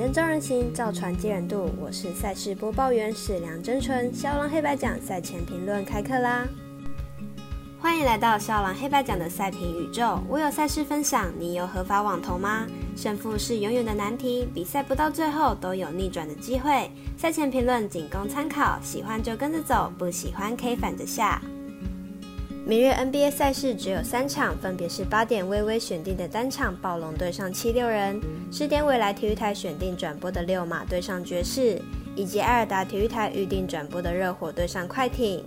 灯照人行，造船接人度。我是赛事播报员史梁真纯。肖郎黑白奖赛前评论开课啦！欢迎来到肖郎黑白奖的赛评宇宙。我有赛事分享，你有合法网投吗？胜负是永远的难题，比赛不到最后都有逆转的机会。赛前评论仅供参考，喜欢就跟着走，不喜欢可以反着下。明日 NBA 赛事只有三场，分别是八点微微选定的单场暴龙对上七六人，十点未来体育台选定转播的六马对上爵士，以及艾尔达体育台预定转播的热火对上快艇。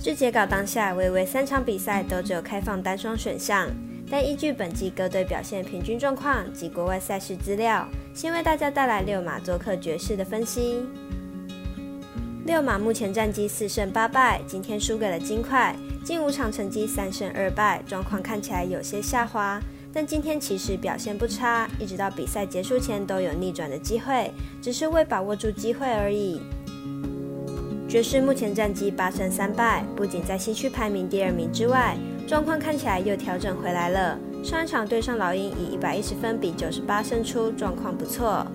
据截稿当下，微微三场比赛都只有开放单双选项，但依据本季各队表现平均状况及国外赛事资料，先为大家带来六马做客爵士的分析。六马目前战绩四胜八败，今天输给了金块。近五场成绩三胜二败，状况看起来有些下滑。但今天其实表现不差，一直到比赛结束前都有逆转的机会，只是未把握住机会而已。爵士目前战绩八胜三败，不仅在西区排名第二名之外，状况看起来又调整回来了。上一场对上老鹰以一百一十分比九十八胜出，状况不错。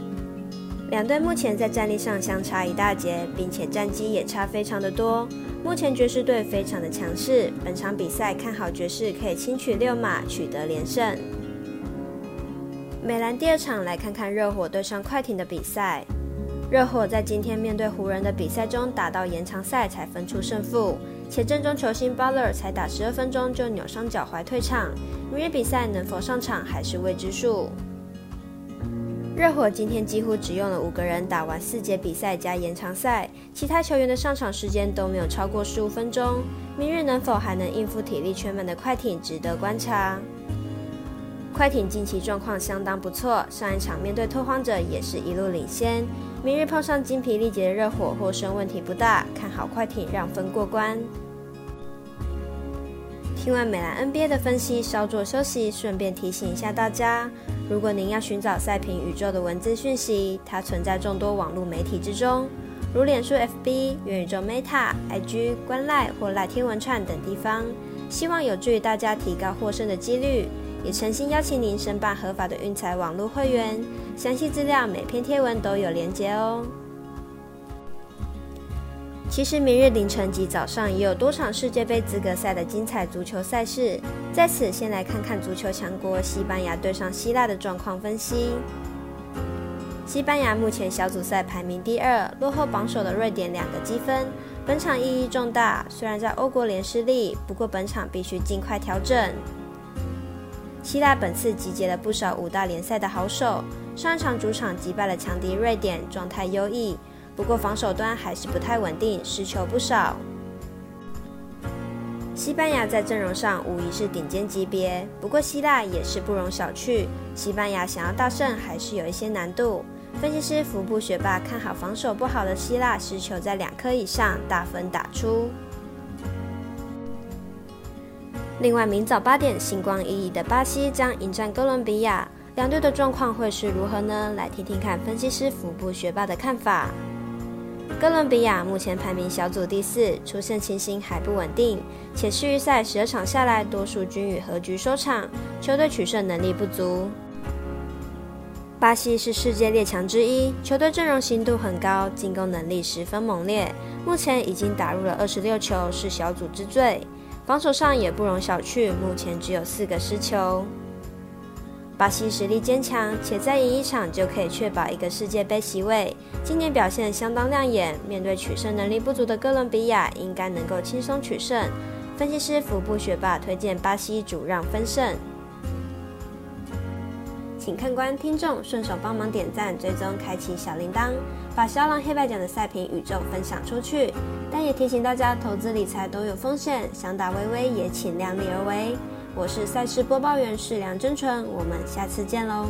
两队目前在战力上相差一大截，并且战绩也差非常的多。目前爵士队非常的强势，本场比赛看好爵士可以轻取六马，取得连胜。美兰第二场来看看热火对上快艇的比赛。热火在今天面对湖人的比赛中打到延长赛才分出胜负，且阵中球星 Butler 才打十二分钟就扭伤脚踝退场，明日比赛能否上场还是未知数。热火今天几乎只用了五个人打完四节比赛加延长赛，其他球员的上场时间都没有超过十五分钟。明日能否还能应付体力全满的快艇，值得观察。快艇近期状况相当不错，上一场面对拓荒者也是一路领先。明日碰上精疲力竭的热火，获胜问题不大，看好快艇让分过关。听完美兰 NBA 的分析，稍作休息，顺便提醒一下大家。如果您要寻找赛评宇宙的文字讯息，它存在众多网络媒体之中，如脸书 FB、元宇宙 Meta、IG、观赖或赖天文串等地方。希望有助于大家提高获胜的几率，也诚心邀请您申办合法的运彩网络会员。详细资料每篇贴文都有连结哦。其实明日凌晨及早上也有多场世界杯资格赛的精彩足球赛事，在此先来看看足球强国西班牙对上希腊的状况分析。西班牙目前小组赛排名第二，落后榜首的瑞典两个积分，本场意义重大。虽然在欧国联失利，不过本场必须尽快调整。希腊本次集结了不少五大联赛的好手，上一场主场击败了强敌瑞典，状态优异。不过防守端还是不太稳定，失球不少。西班牙在阵容上无疑是顶尖级别，不过希腊也是不容小觑。西班牙想要大胜还是有一些难度。分析师福布学霸看好防守不好的希腊失球在两颗以上，大分打出。另外，明早八点，星光熠熠的巴西将迎战哥伦比亚，两队的状况会是如何呢？来听听看分析师福布学霸的看法。哥伦比亚目前排名小组第四，出现情形还不稳定，且世预赛十二场下来，多数均以和局收场，球队取胜能力不足。巴西是世界列强之一，球队阵容深度很高，进攻能力十分猛烈，目前已经打入了二十六球，是小组之最。防守上也不容小觑，目前只有四个失球。巴西实力坚强，且再赢一场就可以确保一个世界杯席位。今年表现相当亮眼，面对取胜能力不足的哥伦比亚，应该能够轻松取胜。分析师福布学霸推荐巴西主让分胜，请看官听众顺手帮忙点赞、追踪、开启小铃铛，把肖郎黑白奖的赛评宇宙分享出去。但也提醒大家，投资理财都有风险，想打微微也请量力而为。我是赛事播报员是梁真纯，我们下次见喽。